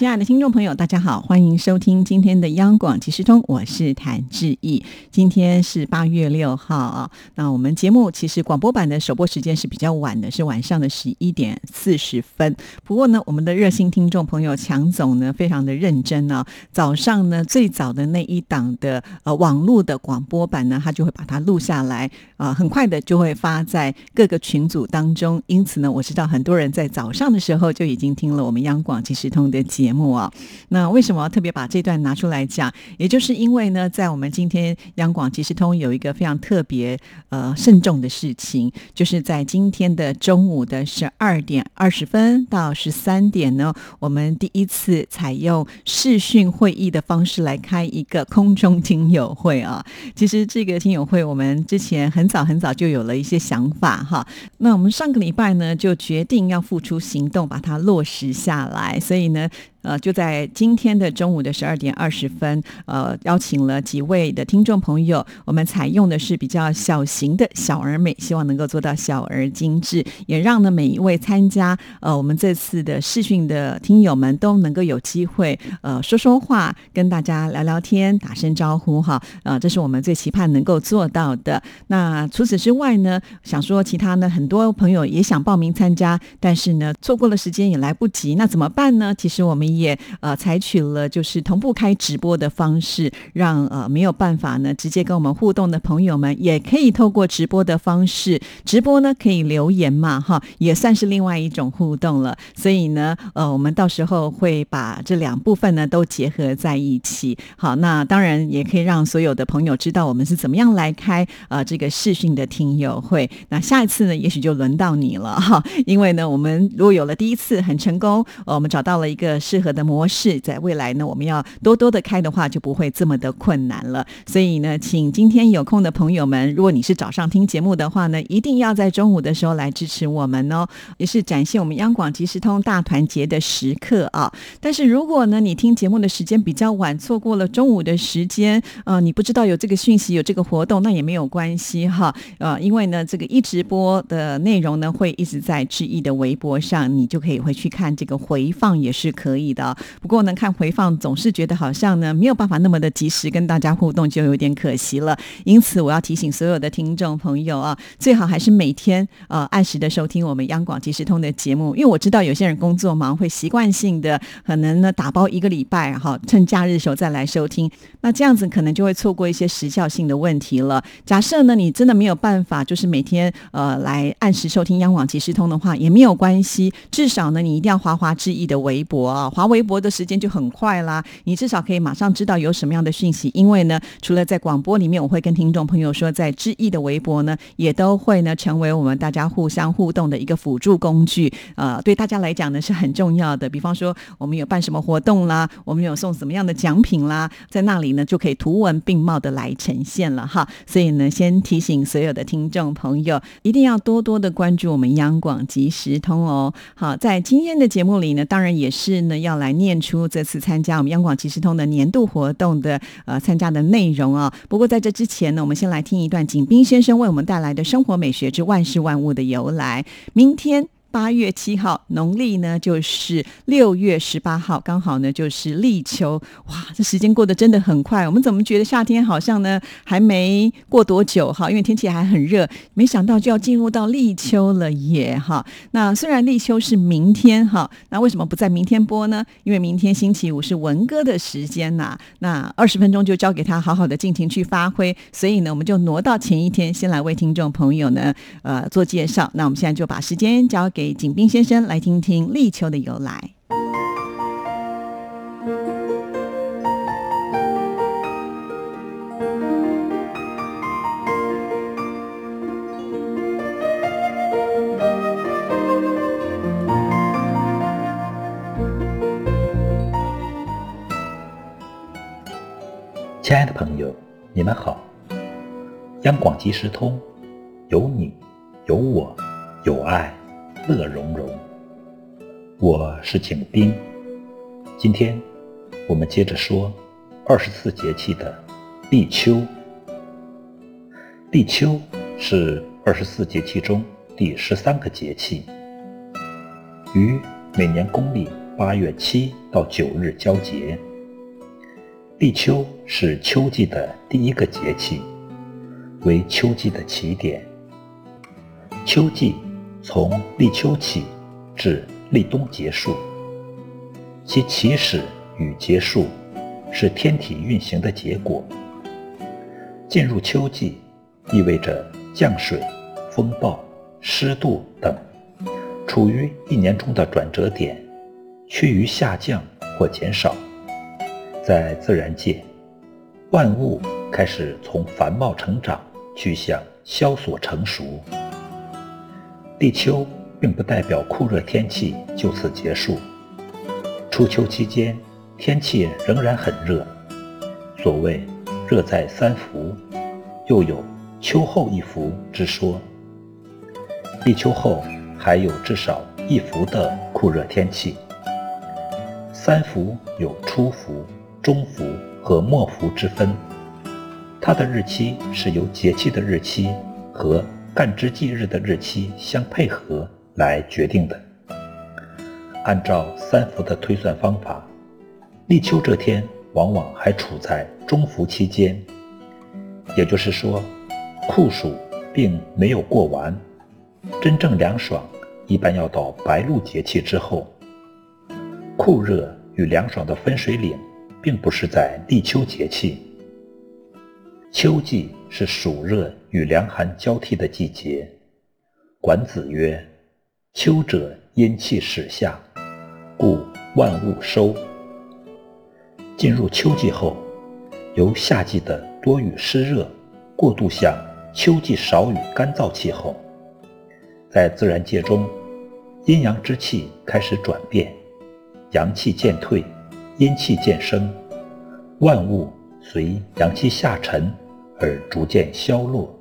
亲爱的听众朋友，大家好，欢迎收听今天的央广即时通，我是谭志毅。今天是八月六号啊，那我们节目其实广播版的首播时间是比较晚的，是晚上的十一点四十分。不过呢，我们的热心听众朋友强总呢，非常的认真啊，早上呢最早的那一档的呃网络的广播版呢，他就会把它录下来啊，很快的就会发在各个群组当中。因此呢，我知道很多人在早上的时候就已经听了我们央广即时通的节。节目啊，那为什么要特别把这段拿出来讲？也就是因为呢，在我们今天央广即时通有一个非常特别呃慎重的事情，就是在今天的中午的十二点二十分到十三点呢，我们第一次采用视讯会议的方式来开一个空中听友会啊。其实这个听友会，我们之前很早很早就有了一些想法哈。那我们上个礼拜呢，就决定要付出行动，把它落实下来。所以呢。呃，就在今天的中午的十二点二十分，呃，邀请了几位的听众朋友，我们采用的是比较小型的小而美，希望能够做到小而精致，也让呢每一位参加呃我们这次的视讯的听友们都能够有机会呃说说话，跟大家聊聊天，打声招呼哈，呃，这是我们最期盼能够做到的。那除此之外呢，想说其他呢，很多朋友也想报名参加，但是呢错过了时间也来不及，那怎么办呢？其实我们。也呃采取了就是同步开直播的方式，让呃没有办法呢直接跟我们互动的朋友们，也可以透过直播的方式，直播呢可以留言嘛哈，也算是另外一种互动了。所以呢呃我们到时候会把这两部分呢都结合在一起。好，那当然也可以让所有的朋友知道我们是怎么样来开呃这个视讯的听友会。那下一次呢，也许就轮到你了哈，因为呢我们如果有了第一次很成功，我们找到了一个适合的模式，在未来呢，我们要多多的开的话，就不会这么的困难了。所以呢，请今天有空的朋友们，如果你是早上听节目的话呢，一定要在中午的时候来支持我们哦，也是展现我们央广即时通大团结的时刻啊。但是如果呢，你听节目的时间比较晚，错过了中午的时间，呃，你不知道有这个讯息，有这个活动，那也没有关系哈。呃，因为呢，这个一直播的内容呢，会一直在志毅的微博上，你就可以回去看这个回放，也是可以。的不过呢，看回放总是觉得好像呢没有办法那么的及时跟大家互动，就有点可惜了。因此，我要提醒所有的听众朋友啊，最好还是每天呃按时的收听我们央广即时通的节目，因为我知道有些人工作忙，会习惯性的可能呢打包一个礼拜哈，趁假日时候再来收听。那这样子可能就会错过一些时效性的问题了。假设呢你真的没有办法，就是每天呃来按时收听央广即时通的话，也没有关系，至少呢你一定要滑滑志毅的微博啊。滑微博的时间就很快啦，你至少可以马上知道有什么样的讯息。因为呢，除了在广播里面，我会跟听众朋友说，在知意的微博呢，也都会呢成为我们大家互相互动的一个辅助工具。呃，对大家来讲呢是很重要的。比方说，我们有办什么活动啦，我们有送什么样的奖品啦，在那里呢就可以图文并茂的来呈现了哈。所以呢，先提醒所有的听众朋友，一定要多多的关注我们央广即时通哦。好，在今天的节目里呢，当然也是呢要。要来念出这次参加我们央广即时通的年度活动的呃参加的内容啊。不过在这之前呢，我们先来听一段景斌先生为我们带来的生活美学之万事万物的由来。明天。八月七号，农历呢就是六月十八号，刚好呢就是立秋。哇，这时间过得真的很快。我们怎么觉得夏天好像呢还没过多久哈？因为天气还很热，没想到就要进入到立秋了耶哈。那虽然立秋是明天哈，那为什么不在明天播呢？因为明天星期五是文哥的时间呐。那二十分钟就交给他好好的尽情去发挥，所以呢我们就挪到前一天，先来为听众朋友呢呃做介绍。那我们现在就把时间交给。给景斌先生来听听立秋的由来。亲爱的朋友，你们好！央广即时通，有你，有我，有爱。乐融融，我是景斌。今天我们接着说二十四节气的立秋。立秋是二十四节气中第十三个节气，于每年公历八月七到九日交节。立秋是秋季的第一个节气，为秋季的起点。秋季从立秋起至立冬结束，其起始与结束是天体运行的结果。进入秋季，意味着降水、风暴、湿度等处于一年中的转折点趋于下降或减少。在自然界，万物开始从繁茂成长趋向萧索成熟。立秋并不代表酷热天气就此结束。初秋期间，天气仍然很热。所谓“热在三伏”，又有“秋后一伏”之说。立秋后还有至少一伏的酷热天气。三伏有初伏。中伏和末伏之分，它的日期是由节气的日期和干支纪日的日期相配合来决定的。按照三伏的推算方法，立秋这天往往还处在中伏期间，也就是说，酷暑并没有过完，真正凉爽一般要到白露节气之后。酷热与凉爽的分水岭。并不是在立秋节气。秋季是暑热与凉寒交替的季节。管子曰：“秋者，阴气始下，故万物收。”进入秋季后，由夏季的多雨湿热过渡向秋季少雨干燥气候。在自然界中，阴阳之气开始转变，阳气渐退。阴气渐生，万物随阳气下沉而逐渐消落。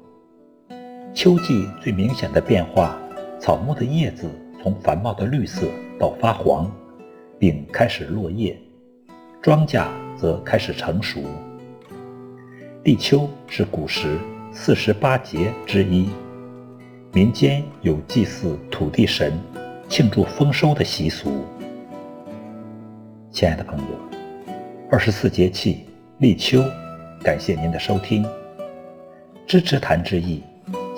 秋季最明显的变化，草木的叶子从繁茂的绿色到发黄，并开始落叶；庄稼则开始成熟。立秋是古时四十八节之一，民间有祭祀土地神、庆祝丰收的习俗。亲爱的朋友，二十四节气立秋，感谢您的收听。支持谈之意，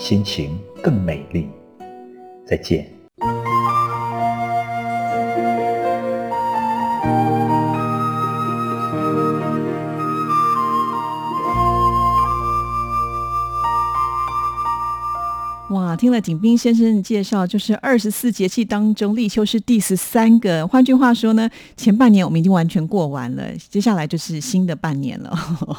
心情更美丽。再见。听了景斌先生介绍，就是二十四节气当中，立秋是第十三个。换句话说呢，前半年我们已经完全过完了，接下来就是新的半年了。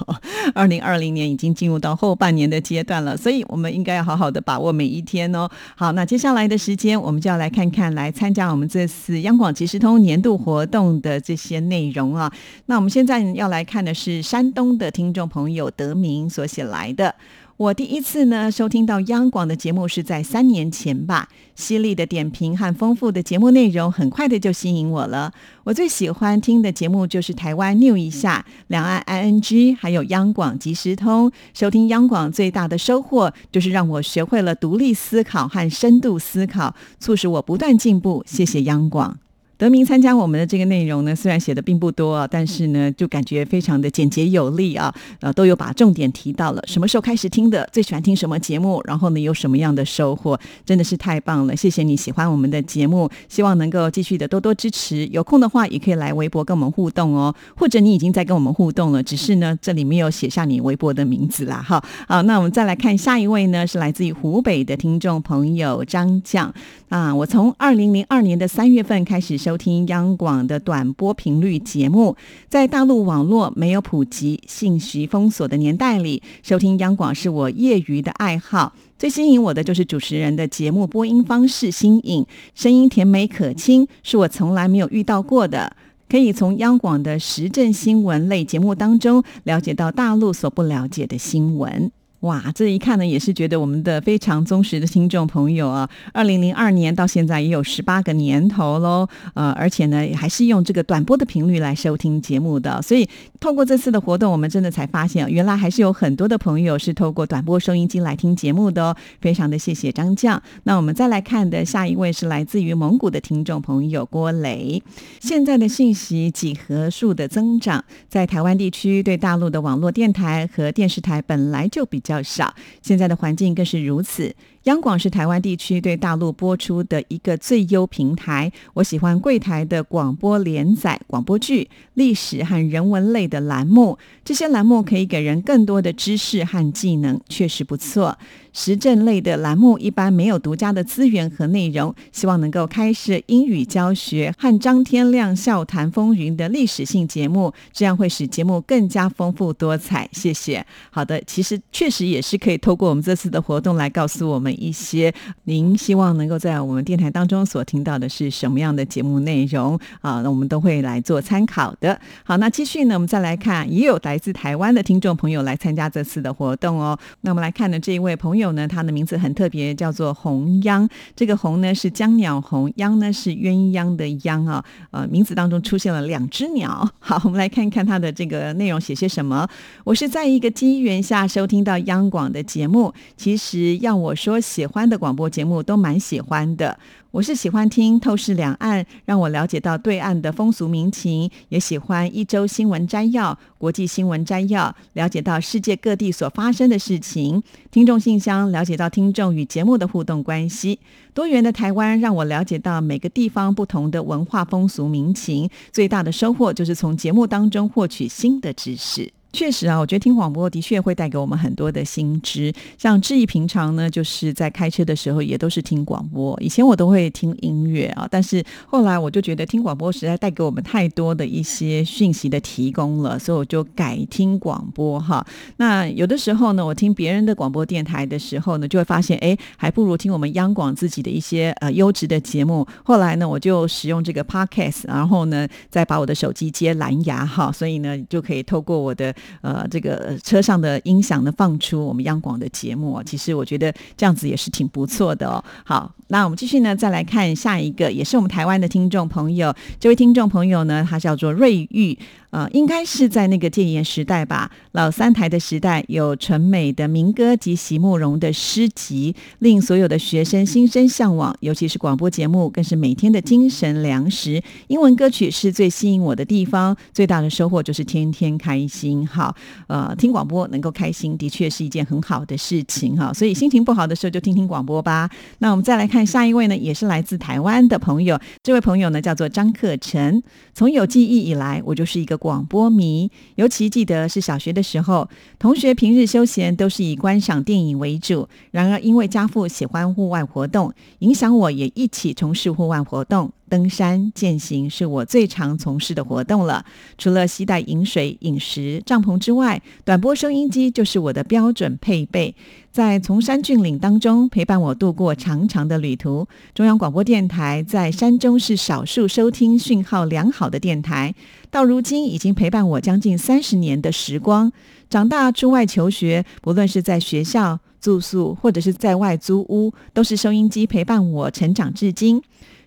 二零二零年已经进入到后半年的阶段了，所以我们应该要好好的把握每一天哦。好，那接下来的时间，我们就要来看看来参加我们这次央广即时通年度活动的这些内容啊。那我们现在要来看的是山东的听众朋友德明所写来的。我第一次呢收听到央广的节目是在三年前吧，犀利的点评和丰富的节目内容，很快的就吸引我了。我最喜欢听的节目就是台湾 New 一下、两岸 ING，还有央广即时通。收听央广最大的收获就是让我学会了独立思考和深度思考，促使我不断进步。谢谢央广。德明参加我们的这个内容呢，虽然写的并不多啊，但是呢，就感觉非常的简洁有力啊，呃，都有把重点提到了。什么时候开始听的？最喜欢听什么节目？然后呢，有什么样的收获？真的是太棒了！谢谢你喜欢我们的节目，希望能够继续的多多支持。有空的话，也可以来微博跟我们互动哦。或者你已经在跟我们互动了，只是呢，这里没有写下你微博的名字啦。哈，好，那我们再来看下一位呢，是来自于湖北的听众朋友张将啊。我从二零零二年的三月份开始收。收听央广的短波频率节目，在大陆网络没有普及、信息封锁的年代里，收听央广是我业余的爱好。最吸引我的就是主持人的节目播音方式新颖，声音甜美可亲，是我从来没有遇到过的。可以从央广的时政新闻类节目当中了解到大陆所不了解的新闻。哇，这一看呢，也是觉得我们的非常忠实的听众朋友啊，二零零二年到现在也有十八个年头喽，呃，而且呢，还是用这个短波的频率来收听节目的，所以透过这次的活动，我们真的才发现，原来还是有很多的朋友是透过短波收音机来听节目的哦，非常的谢谢张将。那我们再来看的下一位是来自于蒙古的听众朋友郭磊，现在的信息几何数的增长，在台湾地区对大陆的网络电台和电视台本来就比较。较少，现在的环境更是如此。央广是台湾地区对大陆播出的一个最优平台。我喜欢柜台的广播连载、广播剧、历史和人文类的栏目，这些栏目可以给人更多的知识和技能，确实不错。时政类的栏目一般没有独家的资源和内容，希望能够开设英语教学和张天亮笑谈风云的历史性节目，这样会使节目更加丰富多彩。谢谢。好的，其实确实也是可以透过我们这次的活动来告诉我们。一些您希望能够在我们电台当中所听到的是什么样的节目内容啊？那我们都会来做参考的。好，那继续呢，我们再来看，也有来自台湾的听众朋友来参加这次的活动哦。那我们来看的这一位朋友呢，他的名字很特别，叫做红央。这个红呢是江鸟红，央呢是鸳鸯的秧啊。呃，名字当中出现了两只鸟。好，我们来看一看他的这个内容写些什么。我是在一个机缘下收听到央广的节目，其实要我说。喜欢的广播节目都蛮喜欢的，我是喜欢听透视两岸，让我了解到对岸的风俗民情，也喜欢一周新闻摘要、国际新闻摘要，了解到世界各地所发生的事情。听众信箱了解到听众与节目的互动关系，多元的台湾让我了解到每个地方不同的文化风俗民情。最大的收获就是从节目当中获取新的知识。确实啊，我觉得听广播的确会带给我们很多的新知。像志毅平常呢，就是在开车的时候也都是听广播。以前我都会听音乐啊，但是后来我就觉得听广播实在带给我们太多的一些讯息的提供了，所以我就改听广播哈。那有的时候呢，我听别人的广播电台的时候呢，就会发现哎，还不如听我们央广自己的一些呃优质的节目。后来呢，我就使用这个 podcast，然后呢，再把我的手机接蓝牙哈，所以呢，就可以透过我的。呃，这个车上的音响呢，放出我们央广的节目，其实我觉得这样子也是挺不错的哦。好，那我们继续呢，再来看下一个，也是我们台湾的听众朋友。这位听众朋友呢，他叫做瑞玉。呃，应该是在那个戒严时代吧，老三台的时代，有纯美的民歌及席慕容的诗集，令所有的学生心生向往。尤其是广播节目，更是每天的精神粮食。英文歌曲是最吸引我的地方，最大的收获就是天天开心。哈，呃，听广播能够开心，的确是一件很好的事情。哈，所以心情不好的时候就听听广播吧。那我们再来看下一位呢，也是来自台湾的朋友。这位朋友呢，叫做张克成。从有记忆以来，我就是一个。广播迷，尤其记得是小学的时候，同学平日休闲都是以观赏电影为主。然而，因为家父喜欢户外活动，影响我也一起从事户外活动。登山、健行是我最常从事的活动了。除了携带饮水、饮食、帐篷之外，短波收音机就是我的标准配备。在崇山峻岭当中陪伴我度过长长的旅途。中央广播电台在山中是少数收听讯号良好的电台，到如今已经陪伴我将近三十年的时光。长大出外求学，不论是在学校住宿，或者是在外租屋，都是收音机陪伴我成长至今。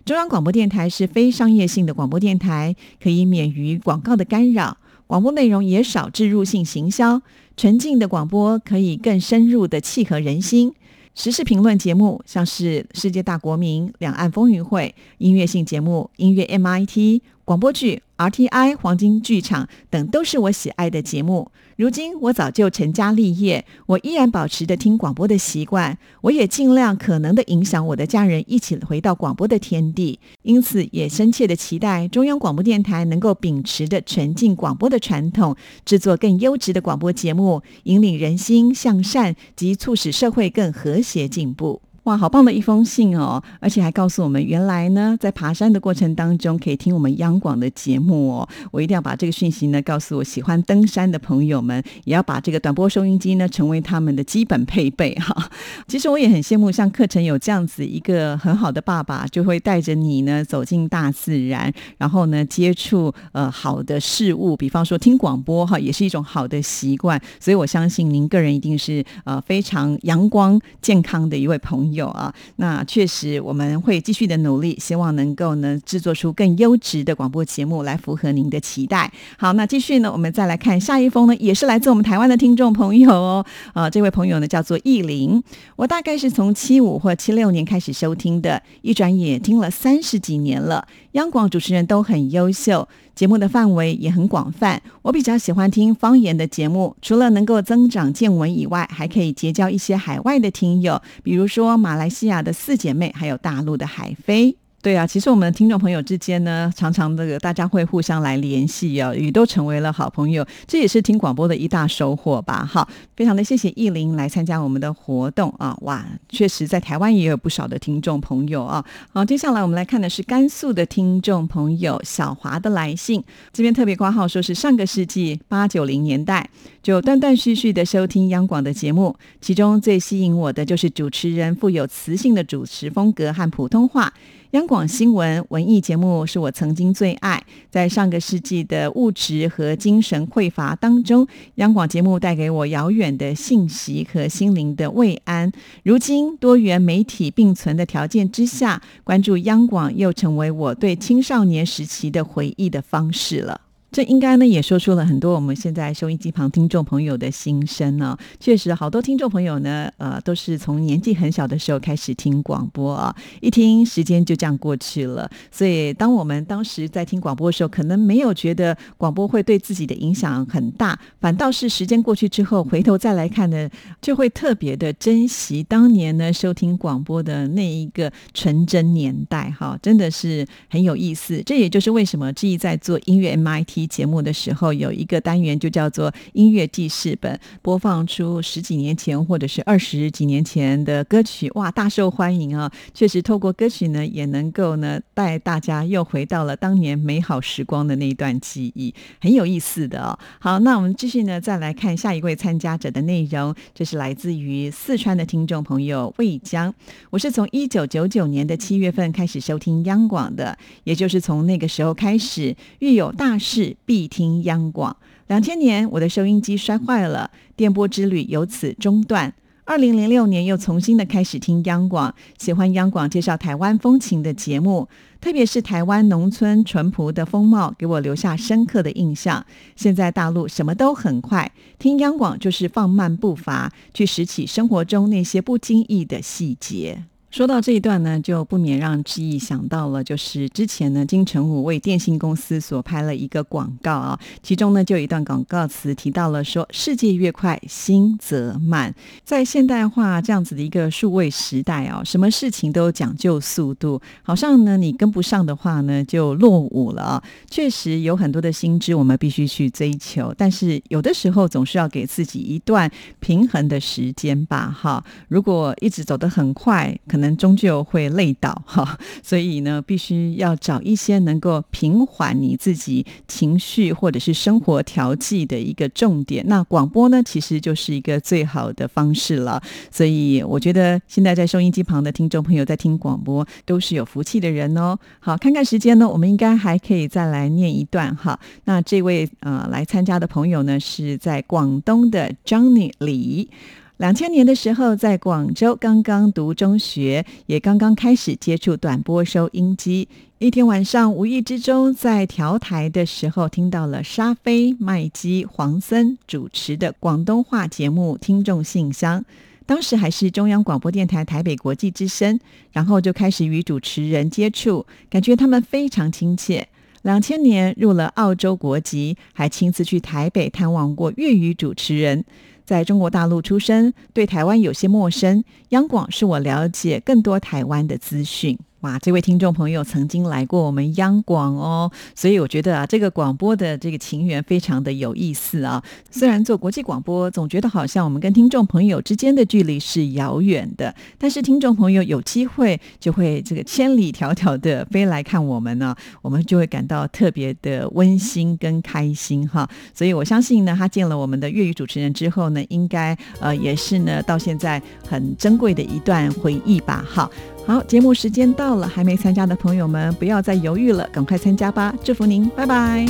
中央广播电台是非商业性的广播电台，可以免于广告的干扰，广播内容也少置入性行销，纯净的广播可以更深入的契合人心。时事评论节目像是世界大国民、两岸风云会，音乐性节目音乐 MIT。广播剧、RTI 黄金剧场等都是我喜爱的节目。如今我早就成家立业，我依然保持着听广播的习惯。我也尽量可能的影响我的家人一起回到广播的天地。因此，也深切的期待中央广播电台能够秉持着纯净广播的传统，制作更优质的广播节目，引领人心向善及促使社会更和谐进步。哇，好棒的一封信哦！而且还告诉我们，原来呢，在爬山的过程当中可以听我们央广的节目哦。我一定要把这个讯息呢告诉我喜欢登山的朋友们，也要把这个短波收音机呢成为他们的基本配备哈。其实我也很羡慕像课程有这样子一个很好的爸爸，就会带着你呢走进大自然，然后呢接触呃好的事物，比方说听广播哈，也是一种好的习惯。所以我相信您个人一定是呃非常阳光健康的一位朋友。有啊，那确实我们会继续的努力，希望能够呢制作出更优质的广播节目来符合您的期待。好，那继续呢，我们再来看下一封呢，也是来自我们台湾的听众朋友哦。啊，这位朋友呢叫做意林，我大概是从七五或七六年开始收听的，一转眼听了三十几年了。央广主持人都很优秀。节目的范围也很广泛，我比较喜欢听方言的节目，除了能够增长见闻以外，还可以结交一些海外的听友，比如说马来西亚的四姐妹，还有大陆的海飞。对啊，其实我们的听众朋友之间呢，常常这个大家会互相来联系哦，也都成为了好朋友，这也是听广播的一大收获吧。好，非常的谢谢意林来参加我们的活动啊，哇，确实在台湾也有不少的听众朋友啊。好，接下来我们来看的是甘肃的听众朋友小华的来信，这边特别挂号说是上个世纪八九零年代就断断续续的收听央广的节目，其中最吸引我的就是主持人富有磁性的主持风格和普通话。央广新闻文艺节目是我曾经最爱，在上个世纪的物质和精神匮乏当中，央广节目带给我遥远的信息和心灵的慰安。如今多元媒体并存的条件之下，关注央广又成为我对青少年时期的回忆的方式了。这应该呢也说出了很多我们现在收音机旁听众朋友的心声呢。确实，好多听众朋友呢，呃，都是从年纪很小的时候开始听广播啊，一听时间就这样过去了。所以，当我们当时在听广播的时候，可能没有觉得广播会对自己的影响很大，反倒是时间过去之后，回头再来看呢，就会特别的珍惜当年呢收听广播的那一个纯真年代。哈，真的是很有意思。这也就是为什么志毅在做音乐 MIT。节目的时候有一个单元就叫做音乐记事本，播放出十几年前或者是二十几年前的歌曲，哇，大受欢迎啊！确实，透过歌曲呢，也能够呢带大家又回到了当年美好时光的那一段记忆，很有意思的。好，那我们继续呢，再来看下一位参加者的内容，这是来自于四川的听众朋友魏江。我是从一九九九年的七月份开始收听央广的，也就是从那个时候开始，遇有大事。必听央广。两千年，我的收音机摔坏了，电波之旅由此中断。二零零六年，又重新的开始听央广，喜欢央广介绍台湾风情的节目，特别是台湾农村淳朴的风貌，给我留下深刻的印象。现在大陆什么都很快，听央广就是放慢步伐，去拾起生活中那些不经意的细节。说到这一段呢，就不免让志毅想到了，就是之前呢，金城武为电信公司所拍了一个广告啊，其中呢就有一段广告词提到了说：“世界越快，心则慢。”在现代化这样子的一个数位时代啊，什么事情都讲究速度，好像呢你跟不上的话呢就落伍了啊。确实有很多的心知我们必须去追求，但是有的时候总是要给自己一段平衡的时间吧。哈，如果一直走得很快，可能。终究会累倒 哈，所以呢，必须要找一些能够平缓你自己情绪或者是生活调剂的一个重点。那广播呢，其实就是一个最好的方式了。所以我觉得现在在收音机旁的听众朋友在听广播都是有福气的人哦。好，看看时间呢，我们应该还可以再来念一段哈。那这位呃来参加的朋友呢，是在广东的 Johnny 李。两千年的时候，在广州刚刚读中学，也刚刚开始接触短波收音机。一天晚上，无意之中在调台的时候，听到了沙飞、麦基、黄森主持的广东话节目《听众信箱》，当时还是中央广播电台台北国际之声，然后就开始与主持人接触，感觉他们非常亲切。两千年入了澳洲国籍，还亲自去台北探望过粤语主持人。在中国大陆出生，对台湾有些陌生。央广是我了解更多台湾的资讯。哇，这位听众朋友曾经来过我们央广哦，所以我觉得啊，这个广播的这个情缘非常的有意思啊。虽然做国际广播，总觉得好像我们跟听众朋友之间的距离是遥远的，但是听众朋友有机会就会这个千里迢迢的飞来看我们呢，我们就会感到特别的温馨跟开心哈。所以我相信呢，他见了我们的粤语主持人之后呢，应该呃也是呢到现在很珍贵的一段回忆吧。哈，好，节目时间到了，还没参加的朋友们不要再犹豫了，赶快参加吧！祝福您，拜拜。